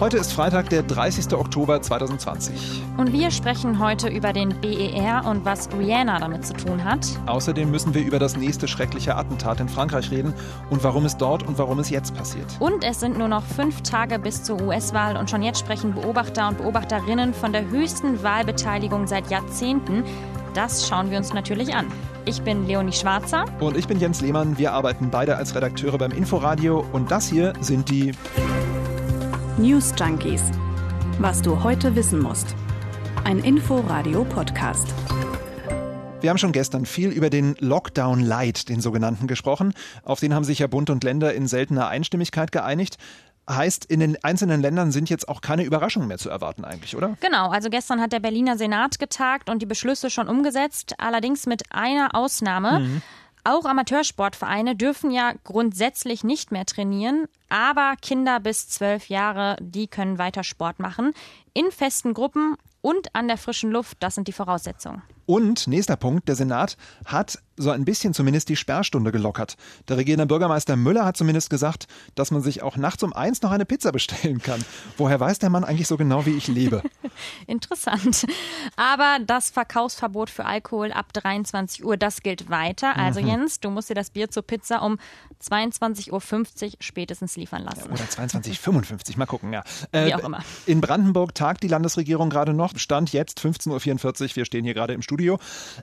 Heute ist Freitag, der 30. Oktober 2020. Und wir sprechen heute über den BER und was Rihanna damit zu tun hat. Außerdem müssen wir über das nächste schreckliche Attentat in Frankreich reden und warum es dort und warum es jetzt passiert. Und es sind nur noch fünf Tage bis zur US-Wahl und schon jetzt sprechen Beobachter und Beobachterinnen von der höchsten Wahlbeteiligung seit Jahrzehnten. Das schauen wir uns natürlich an. Ich bin Leonie Schwarzer. Und ich bin Jens Lehmann. Wir arbeiten beide als Redakteure beim Inforadio und das hier sind die News Junkies. Was du heute wissen musst. Ein Info-Radio-Podcast. Wir haben schon gestern viel über den Lockdown Light, den sogenannten, gesprochen. Auf den haben sich ja Bund und Länder in seltener Einstimmigkeit geeinigt. Heißt, in den einzelnen Ländern sind jetzt auch keine Überraschungen mehr zu erwarten eigentlich, oder? Genau, also gestern hat der Berliner Senat getagt und die Beschlüsse schon umgesetzt, allerdings mit einer Ausnahme. Mhm. Auch Amateursportvereine dürfen ja grundsätzlich nicht mehr trainieren, aber Kinder bis zwölf Jahre, die können weiter Sport machen. In festen Gruppen und an der frischen Luft, das sind die Voraussetzungen. Und nächster Punkt, der Senat hat so ein bisschen zumindest die Sperrstunde gelockert. Der regierende Bürgermeister Müller hat zumindest gesagt, dass man sich auch nachts um eins noch eine Pizza bestellen kann. Woher weiß der Mann eigentlich so genau, wie ich lebe? Interessant. Aber das Verkaufsverbot für Alkohol ab 23 Uhr, das gilt weiter. Also mhm. Jens, du musst dir das Bier zur Pizza um 22.50 Uhr spätestens liefern lassen. Ja, oder 22.55 Uhr, mal gucken, ja. Äh, wie auch immer. In Brandenburg tagt die Landesregierung gerade noch. Stand jetzt 15.44 Uhr. Wir stehen hier gerade im Studio.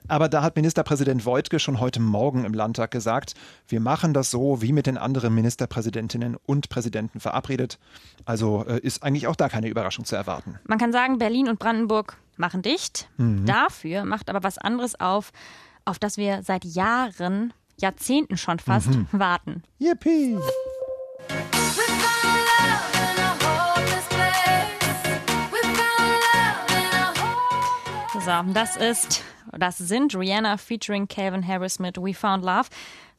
Aber da hat Ministerpräsident Voigtke schon heute Morgen im Landtag gesagt, wir machen das so wie mit den anderen Ministerpräsidentinnen und Präsidenten verabredet. Also äh, ist eigentlich auch da keine Überraschung zu erwarten. Man kann sagen, Berlin und Brandenburg machen dicht. Mhm. Dafür macht aber was anderes auf, auf das wir seit Jahren, Jahrzehnten schon fast mhm. warten. Yippie! So, das ist, das sind Rihanna featuring Calvin Harris mit We Found Love.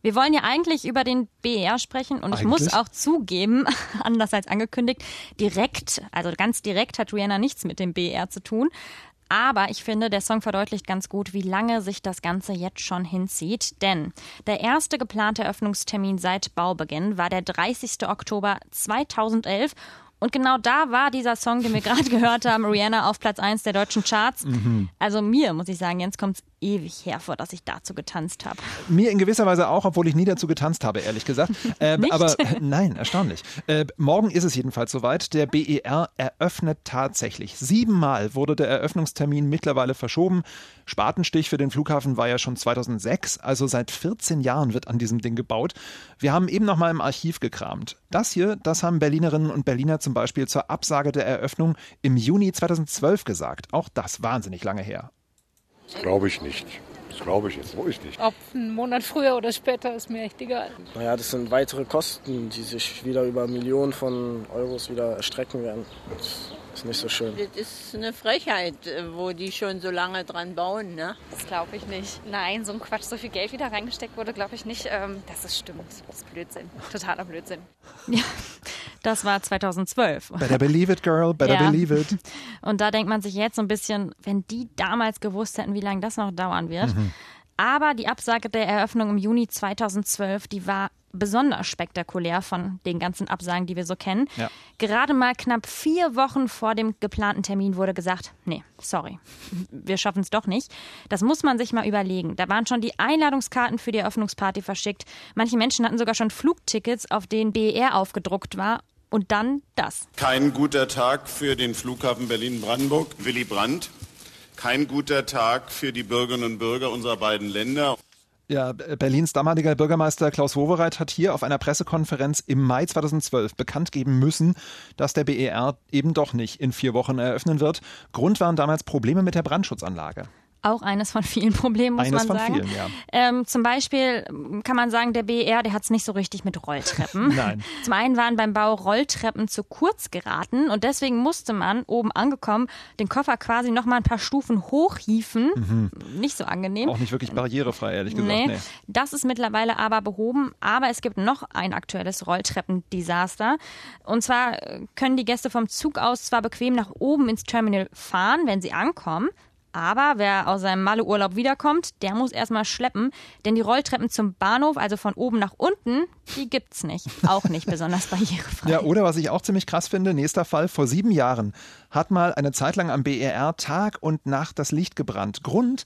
Wir wollen ja eigentlich über den BER sprechen und eigentlich? ich muss auch zugeben, anders als angekündigt, direkt, also ganz direkt hat Rihanna nichts mit dem BER zu tun. Aber ich finde, der Song verdeutlicht ganz gut, wie lange sich das Ganze jetzt schon hinzieht. Denn der erste geplante Eröffnungstermin seit Baubeginn war der 30. Oktober 2011 und genau da war dieser Song, den wir gerade gehört haben, Rihanna auf Platz 1 der deutschen Charts. Mhm. Also mir, muss ich sagen, jetzt kommt es ewig hervor, dass ich dazu getanzt habe. Mir in gewisser Weise auch, obwohl ich nie dazu getanzt habe, ehrlich gesagt. Äh, aber nein, erstaunlich. Äh, morgen ist es jedenfalls soweit. Der BER eröffnet tatsächlich. Siebenmal wurde der Eröffnungstermin mittlerweile verschoben. Spatenstich für den Flughafen war ja schon 2006, also seit 14 Jahren wird an diesem Ding gebaut. Wir haben eben noch mal im Archiv gekramt. Das hier, das haben Berlinerinnen und Berliner zum Beispiel zur Absage der Eröffnung im Juni 2012 gesagt. Auch das wahnsinnig lange her. Das glaube ich nicht. Das glaube ich jetzt ruhig nicht. Ob ein Monat früher oder später ist mir echt egal. Naja, das sind weitere Kosten, die sich wieder über Millionen von Euros wieder erstrecken werden. Das ist nicht so schön. Das ist eine Frechheit, wo die schon so lange dran bauen. Ne? Das glaube ich nicht. Nein, so ein Quatsch, so viel Geld wieder reingesteckt wurde, glaube ich nicht. Ähm, dass es stimmt. Das ist Blödsinn. Totaler Blödsinn. Ja, das war 2012. Better believe it, girl. Better ja. believe it. Und da denkt man sich jetzt so ein bisschen, wenn die damals gewusst hätten, wie lange das noch dauern wird. Mhm. Aber die Absage der Eröffnung im Juni 2012, die war besonders spektakulär von den ganzen Absagen, die wir so kennen. Ja. Gerade mal knapp vier Wochen vor dem geplanten Termin wurde gesagt, nee, sorry, wir schaffen es doch nicht. Das muss man sich mal überlegen. Da waren schon die Einladungskarten für die Eröffnungsparty verschickt. Manche Menschen hatten sogar schon Flugtickets, auf denen BER aufgedruckt war. Und dann das. Kein guter Tag für den Flughafen Berlin-Brandenburg. Willy Brandt. Kein guter Tag für die Bürgerinnen und Bürger unserer beiden Länder. Ja, Berlins damaliger Bürgermeister Klaus Wowereit hat hier auf einer Pressekonferenz im Mai 2012 bekannt geben müssen, dass der BER eben doch nicht in vier Wochen eröffnen wird. Grund waren damals Probleme mit der Brandschutzanlage. Auch eines von vielen Problemen, muss eines man sagen. Vielen, ja. ähm, zum Beispiel kann man sagen, der BER, der hat es nicht so richtig mit Rolltreppen. Nein. Zum einen waren beim Bau Rolltreppen zu kurz geraten und deswegen musste man oben angekommen den Koffer quasi noch mal ein paar Stufen hochhieven. Mhm. Nicht so angenehm. Auch nicht wirklich barrierefrei, ehrlich gesagt. Nee. nee. Das ist mittlerweile aber behoben. Aber es gibt noch ein aktuelles Rolltreppendesaster. Und zwar können die Gäste vom Zug aus zwar bequem nach oben ins Terminal fahren, wenn sie ankommen, Aber wer aus seinem Malle-Urlaub wiederkommt, der muss erstmal schleppen, denn die Rolltreppen zum Bahnhof, also von oben nach unten, die gibt's nicht. Auch nicht besonders barrierefrei. Ja, oder was ich auch ziemlich krass finde, nächster Fall, vor sieben Jahren hat mal eine Zeit lang am BER Tag und Nacht das Licht gebrannt. Grund,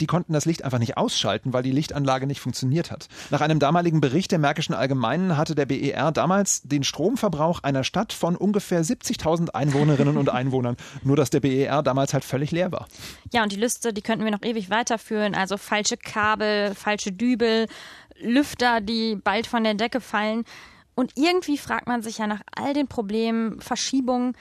die konnten das Licht einfach nicht ausschalten, weil die Lichtanlage nicht funktioniert hat. Nach einem damaligen Bericht der Märkischen Allgemeinen hatte der BER damals den Stromverbrauch einer Stadt von ungefähr 70.000 Einwohnerinnen und Einwohnern. Nur, dass der BER damals halt völlig leer war. Ja, und die Liste, die könnten wir noch ewig weiterführen. Also falsche Kabel, falsche Dübel, Lüfter, die bald von der Decke fallen. Und irgendwie fragt man sich ja nach all den Problemen, Verschiebungen,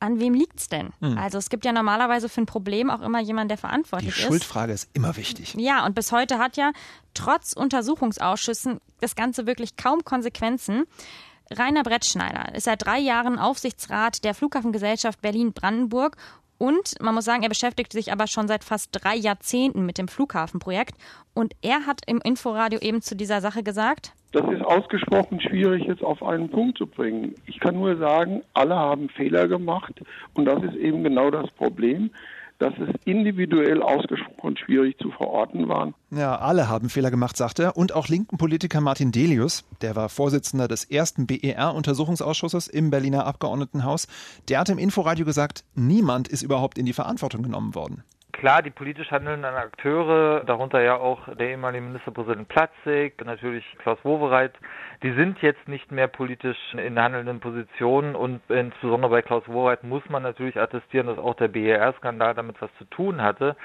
an wem liegt's denn? Hm. Also es gibt ja normalerweise für ein Problem auch immer jemanden, der verantwortlich ist. Die Schuldfrage ist immer wichtig. Ja, und bis heute hat ja trotz Untersuchungsausschüssen das Ganze wirklich kaum Konsequenzen. Rainer Brettschneider ist seit drei Jahren Aufsichtsrat der Flughafengesellschaft Berlin-Brandenburg und man muss sagen, er beschäftigt sich aber schon seit fast drei Jahrzehnten mit dem Flughafenprojekt. Und er hat im Inforadio eben zu dieser Sache gesagt, das ist ausgesprochen schwierig jetzt auf einen Punkt zu bringen. Ich kann nur sagen, alle haben Fehler gemacht und das ist eben genau das Problem dass es individuell ausgesprochen schwierig zu verorten war. Ja, alle haben Fehler gemacht, sagt er. Und auch linken Politiker Martin Delius, der war Vorsitzender des ersten BER-Untersuchungsausschusses im Berliner Abgeordnetenhaus, der hat im Inforadio gesagt, niemand ist überhaupt in die Verantwortung genommen worden. Klar, die politisch handelnden Akteure, darunter ja auch der ehemalige Ministerpräsident Platzig, natürlich Klaus Wowereit, die sind jetzt nicht mehr politisch in handelnden Positionen und insbesondere bei Klaus Wowereit muss man natürlich attestieren, dass auch der BER-Skandal damit was zu tun hatte.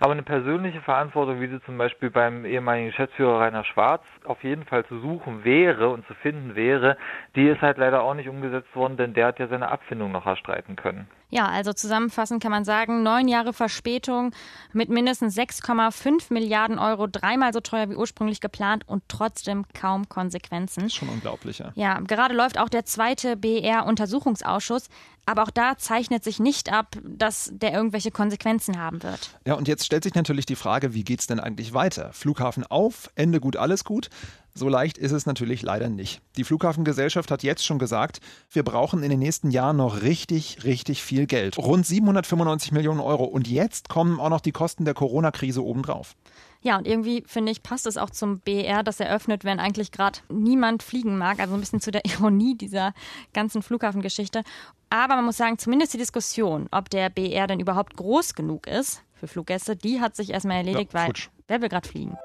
Aber eine persönliche Verantwortung, wie sie zum Beispiel beim ehemaligen Geschäftsführer Rainer Schwarz auf jeden Fall zu suchen wäre und zu finden wäre, die ist halt leider auch nicht umgesetzt worden, denn der hat ja seine Abfindung noch erstreiten können. Ja, also zusammenfassend kann man sagen, neun Jahre Verspätung mit mindestens 6,5 Milliarden Euro, dreimal so teuer wie ursprünglich geplant und trotzdem kaum Konsequenzen. Schon unglaublich, ja. Ja, gerade läuft auch der zweite BR-Untersuchungsausschuss. Aber auch da zeichnet sich nicht ab, dass der irgendwelche Konsequenzen haben wird. Ja, und jetzt stellt sich natürlich die Frage, wie geht es denn eigentlich weiter? Flughafen auf, Ende gut, alles gut? So leicht ist es natürlich leider nicht. Die Flughafengesellschaft hat jetzt schon gesagt, wir brauchen in den nächsten Jahren noch richtig, richtig viel Geld. Rund 795 Millionen Euro. Und jetzt kommen auch noch die Kosten der Corona-Krise obendrauf. Ja, und irgendwie finde ich, passt es auch zum BR, das eröffnet, wenn eigentlich gerade niemand fliegen mag. Also ein bisschen zu der Ironie dieser ganzen Flughafengeschichte. Aber man muss sagen, zumindest die Diskussion, ob der BR denn überhaupt groß genug ist für Fluggäste, die hat sich erstmal erledigt, ja, weil wer will gerade fliegen?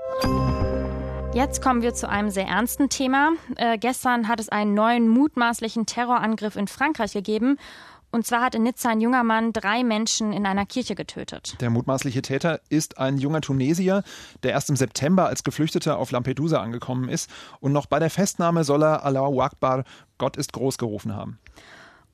Jetzt kommen wir zu einem sehr ernsten Thema. Äh, gestern hat es einen neuen mutmaßlichen Terrorangriff in Frankreich gegeben. Und zwar hat in Nizza ein junger Mann drei Menschen in einer Kirche getötet. Der mutmaßliche Täter ist ein junger Tunesier, der erst im September als Geflüchteter auf Lampedusa angekommen ist. Und noch bei der Festnahme soll er Allahu Akbar, Gott ist groß gerufen haben.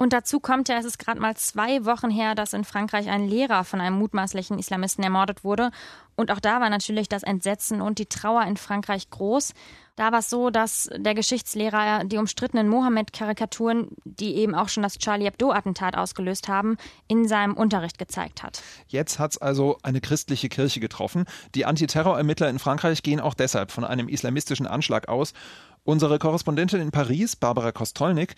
Und dazu kommt ja, es ist gerade mal zwei Wochen her, dass in Frankreich ein Lehrer von einem mutmaßlichen Islamisten ermordet wurde. Und auch da war natürlich das Entsetzen und die Trauer in Frankreich groß. Da war es so, dass der Geschichtslehrer die umstrittenen Mohammed-Karikaturen, die eben auch schon das Charlie Hebdo-Attentat ausgelöst haben, in seinem Unterricht gezeigt hat. Jetzt hat es also eine christliche Kirche getroffen. Die Antiterrorermittler in Frankreich gehen auch deshalb von einem islamistischen Anschlag aus. Unsere Korrespondentin in Paris, Barbara Kostolnik,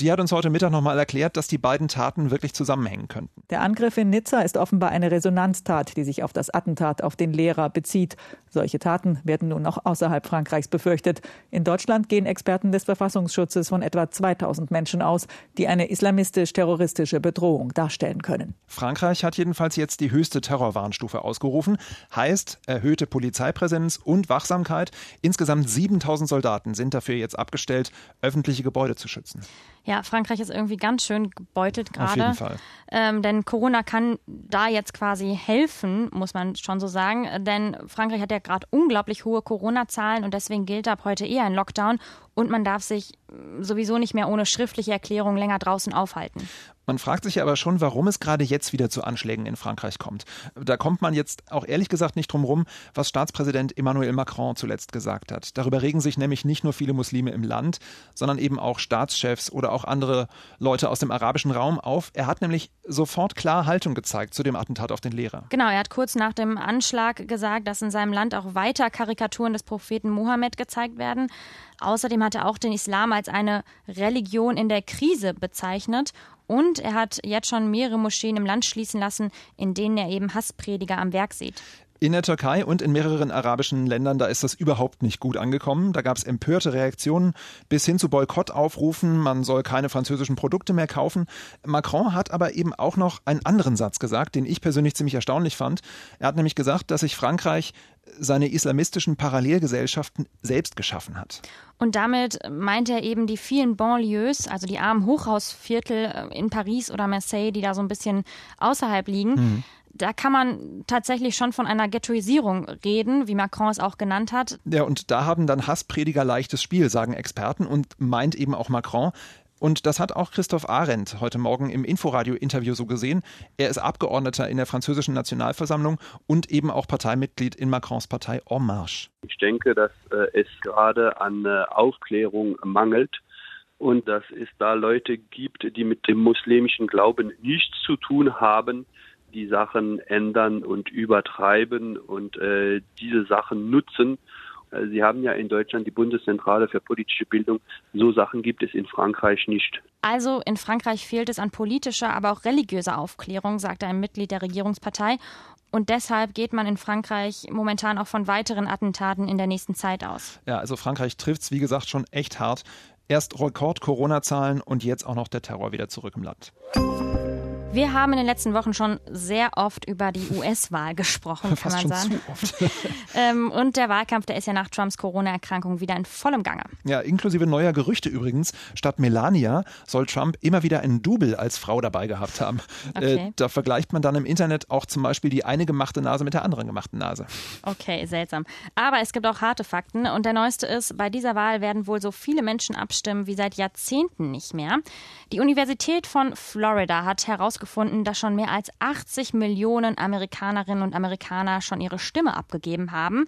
die hat uns heute Mittag nochmal erklärt, dass die beiden Taten wirklich zusammenhängen könnten. Der Angriff in Nizza ist offenbar eine Resonanztat, die sich auf das Attentat auf den Lehrer bezieht. Solche Taten werden nun auch außerhalb Frankreichs befürchtet. In Deutschland gehen Experten des Verfassungsschutzes von etwa 2000 Menschen aus, die eine islamistisch-terroristische Bedrohung darstellen können. Frankreich hat jedenfalls jetzt die höchste Terrorwarnstufe ausgerufen. Heißt erhöhte Polizeipräsenz und Wachsamkeit. Insgesamt 7000 Soldaten sind dafür jetzt abgestellt, öffentliche Gebäude zu schützen. Ja, Frankreich ist irgendwie ganz schön gebeutelt gerade. Auf jeden Fall. Ähm, denn Corona kann da jetzt quasi helfen, muss man schon so sagen. Denn Frankreich hat ja gerade unglaublich hohe Corona-Zahlen und deswegen gilt ab heute eher ein Lockdown und man darf sich sowieso nicht mehr ohne schriftliche Erklärung länger draußen aufhalten. Man fragt sich aber schon, warum es gerade jetzt wieder zu Anschlägen in Frankreich kommt. Da kommt man jetzt auch ehrlich gesagt nicht drum rum, was Staatspräsident Emmanuel Macron zuletzt gesagt hat. Darüber regen sich nämlich nicht nur viele Muslime im Land, sondern eben auch Staatschefs oder auch andere Leute aus dem arabischen Raum auf. Er hat nämlich sofort klar Haltung gezeigt zu dem Attentat auf den Lehrer. Genau, er hat kurz nach dem Anschlag gesagt, dass in seinem Land auch weiter Karikaturen des Propheten Mohammed gezeigt werden. Außerdem hat er auch den Islam als eine Religion in der Krise bezeichnet. Und er hat jetzt schon mehrere Moscheen im Land schließen lassen, in denen er eben Hassprediger am Werk sieht. In der Türkei und in mehreren arabischen Ländern, da ist das überhaupt nicht gut angekommen. Da gab es empörte Reaktionen bis hin zu Boykottaufrufen. Man soll keine französischen Produkte mehr kaufen. Macron hat aber eben auch noch einen anderen Satz gesagt, den ich persönlich ziemlich erstaunlich fand. Er hat nämlich gesagt, dass sich Frankreich seine islamistischen Parallelgesellschaften selbst geschaffen hat. Und damit meint er eben die vielen Banlieues, also die armen Hochhausviertel äh, in Paris oder Marseille, die da so ein bisschen außerhalb liegen. Mhm da kann man tatsächlich schon von einer Ghettoisierung reden, wie Macron es auch genannt hat. Ja, und da haben dann Hassprediger leichtes Spiel, sagen Experten und meint eben auch Macron. Und das hat auch Christoph Arendt heute Morgen im Inforadio-Interview so gesehen. Er ist Abgeordneter in der französischen Nationalversammlung und eben auch Parteimitglied in Macrons Partei En Marche. Ich denke, dass äh, es gerade an äh, Aufklärung mangelt und dass es da Leute gibt, die mit dem muslimischen Glauben nichts zu tun haben, die Sachen ändern und übertreiben und äh, diese Sachen nutzen. Äh, Sie haben ja in Deutschland die Bundeszentrale für politische Bildung. So Sachen gibt es in Frankreich nicht. Also in Frankreich fehlt es an politischer, aber auch religiöser Aufklärung, sagte ein Mitglied der Regierungspartei. Und deshalb geht man in Frankreich momentan auch von weiteren Attentaten in der nächsten Zeit aus. Ja, also Frankreich trifft es, wie gesagt, schon echt hart. Erst Rekord-Corona-Zahlen und jetzt auch noch der Terror wieder zurück im Land. Wir haben in den letzten Wochen schon sehr oft über die US-Wahl gesprochen, kann man sagen. Ähm, und der Wahlkampf, der ist ja nach Trumps Corona-Erkrankung wieder in vollem Gange. Ja, inklusive neuer Gerüchte übrigens. Statt Melania soll Trump immer wieder einen Double als Frau dabei gehabt haben. Äh, okay. Äh, da vergleicht man dann im Internet auch zum Beispiel die eine gemachte Nase mit der anderen gemachten Nase. Okay, seltsam. Aber es gibt auch harte Fakten. Und der neueste ist, bei dieser Wahl werden wohl so viele Menschen abstimmen wie seit Jahrzehnten nicht mehr. Die Universität von Florida hat herausgefunden, herausgefunden, dass schon mehr als 80 Millionen Amerikanerinnen und Amerikaner schon ihre Stimme abgegeben haben.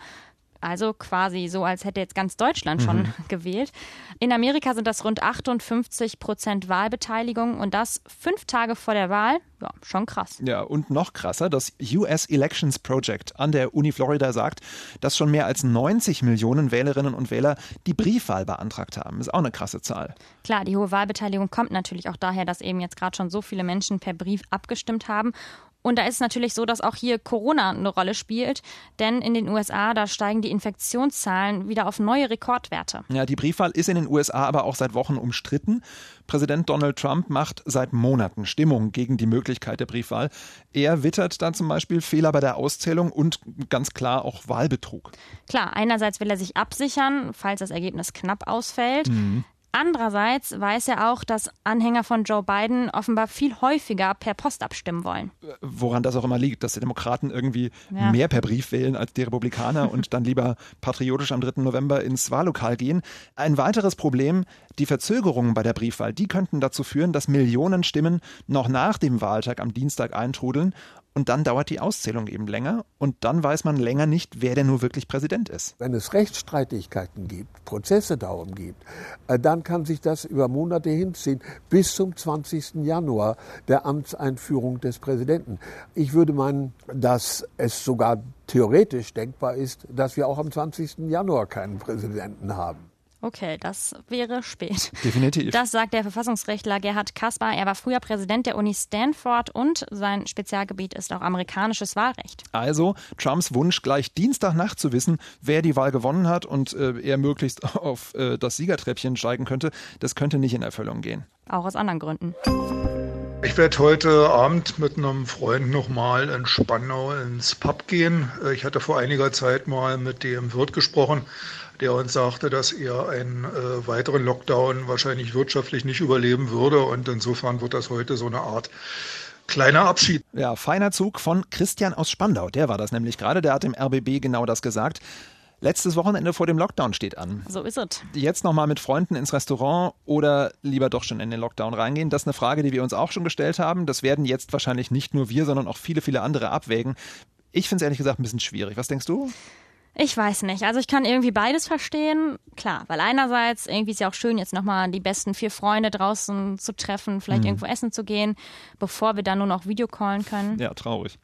Also quasi so, als hätte jetzt ganz Deutschland schon mhm. gewählt. In Amerika sind das rund 58 Prozent Wahlbeteiligung und das fünf Tage vor der Wahl. Ja, schon krass. Ja, und noch krasser, das US Elections Project an der Uni Florida sagt, dass schon mehr als 90 Millionen Wählerinnen und Wähler die Briefwahl beantragt haben. Ist auch eine krasse Zahl. Klar, die hohe Wahlbeteiligung kommt natürlich auch daher, dass eben jetzt gerade schon so viele Menschen per Brief abgestimmt haben. Und da ist es natürlich so, dass auch hier Corona eine Rolle spielt, denn in den USA, da steigen die Infektionszahlen wieder auf neue Rekordwerte. Ja, die Briefwahl ist in den USA aber auch seit Wochen umstritten. Präsident Donald Trump macht seit Monaten Stimmung gegen die Möglichkeit der Briefwahl. Er wittert dann zum Beispiel Fehler bei der Auszählung und ganz klar auch Wahlbetrug. Klar, einerseits will er sich absichern, falls das Ergebnis knapp ausfällt. Mhm. Andererseits weiß er auch, dass Anhänger von Joe Biden offenbar viel häufiger per Post abstimmen wollen. Woran das auch immer liegt, dass die Demokraten irgendwie ja. mehr per Brief wählen als die Republikaner und dann lieber patriotisch am 3. November ins Wahllokal gehen. Ein weiteres Problem, die Verzögerungen bei der Briefwahl, die könnten dazu führen, dass Millionen Stimmen noch nach dem Wahltag am Dienstag eintrudeln und dann dauert die Auszählung eben länger und dann weiß man länger nicht, wer denn nur wirklich Präsident ist. Wenn es Rechtsstreitigkeiten gibt, Prozesse darum gibt, äh, dann kann sich das über Monate hinziehen bis zum 20. Januar der Amtseinführung des Präsidenten. Ich würde meinen, dass es sogar theoretisch denkbar ist, dass wir auch am 20. Januar keinen Präsidenten haben. Okay, das wäre spät. Definitiv. Das sagt der Verfassungsrechtler Gerhard Kaspar. Er war früher Präsident der Uni Stanford und sein Spezialgebiet ist auch amerikanisches Wahlrecht. Also Trumps Wunsch, gleich Dienstagnacht zu wissen, wer die Wahl gewonnen hat und äh, er möglichst auf äh, das Siegertreppchen steigen könnte, das könnte nicht in Erfüllung gehen. Auch aus anderen Gründen. Ich werde heute Abend mit einem Freund nochmal in Spandau ins Pub gehen. Äh, ich hatte vor einiger Zeit mal mit dem Wirt gesprochen der uns sagte, dass er einen äh, weiteren Lockdown wahrscheinlich wirtschaftlich nicht überleben würde. Und insofern wird das heute so eine Art kleiner Abschied. Ja, feiner Zug von Christian aus Spandau. Der war das nämlich gerade. Der hat dem RBB genau das gesagt. Letztes Wochenende vor dem Lockdown steht an. So ist es. Jetzt nochmal mit Freunden ins Restaurant oder lieber doch schon in den Lockdown reingehen? Das ist eine Frage, die wir uns auch schon gestellt haben. Das werden jetzt wahrscheinlich nicht nur wir, sondern auch viele, viele andere abwägen. Ich finde es ehrlich gesagt ein bisschen schwierig. Was denkst du? Ich weiß nicht. Also ich kann irgendwie beides verstehen. Klar, weil einerseits irgendwie ist ja auch schön, jetzt nochmal die besten vier Freunde draußen zu treffen, vielleicht mhm. irgendwo essen zu gehen, bevor wir dann nur noch Videocallen können. Ja, traurig.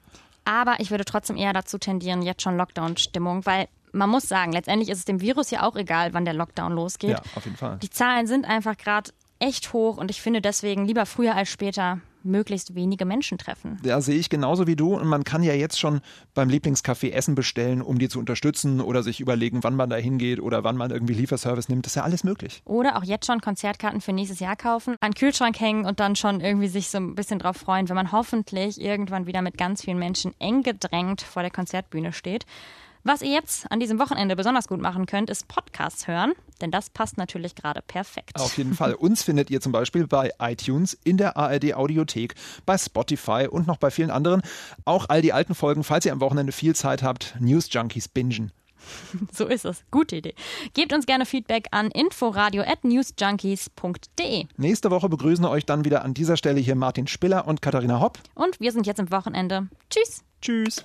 Aber ich würde trotzdem eher dazu tendieren, jetzt schon Lockdown-Stimmung, weil man muss sagen, letztendlich ist es dem Virus ja auch egal, wann der Lockdown losgeht. Ja, auf jeden Fall. Die Zahlen sind einfach gerade echt hoch und ich finde deswegen lieber früher als später möglichst wenige Menschen treffen. Ja, sehe ich genauso wie du. Und man kann ja jetzt schon beim Lieblingscafé Essen bestellen, um die zu unterstützen oder sich überlegen, wann man da hingeht oder wann man irgendwie Lieferservice nimmt. Das ist ja alles möglich. Oder auch jetzt schon Konzertkarten für nächstes Jahr kaufen, an den Kühlschrank hängen und dann schon irgendwie sich so ein bisschen drauf freuen, wenn man hoffentlich irgendwann wieder mit ganz vielen Menschen eng gedrängt vor der Konzertbühne steht. Was ihr jetzt an diesem Wochenende besonders gut machen könnt, ist Podcasts hören, denn das passt natürlich gerade perfekt. Auf jeden Fall. Uns findet ihr zum Beispiel bei iTunes, in der ARD Audiothek, bei Spotify und noch bei vielen anderen. Auch all die alten Folgen, falls ihr am Wochenende viel Zeit habt, News Junkies bingen. So ist es. Gute Idee. Gebt uns gerne Feedback an inforadio.newsjunkies.de. Nächste Woche begrüßen euch dann wieder an dieser Stelle hier Martin Spiller und Katharina Hopp. Und wir sind jetzt im Wochenende. Tschüss. Tschüss.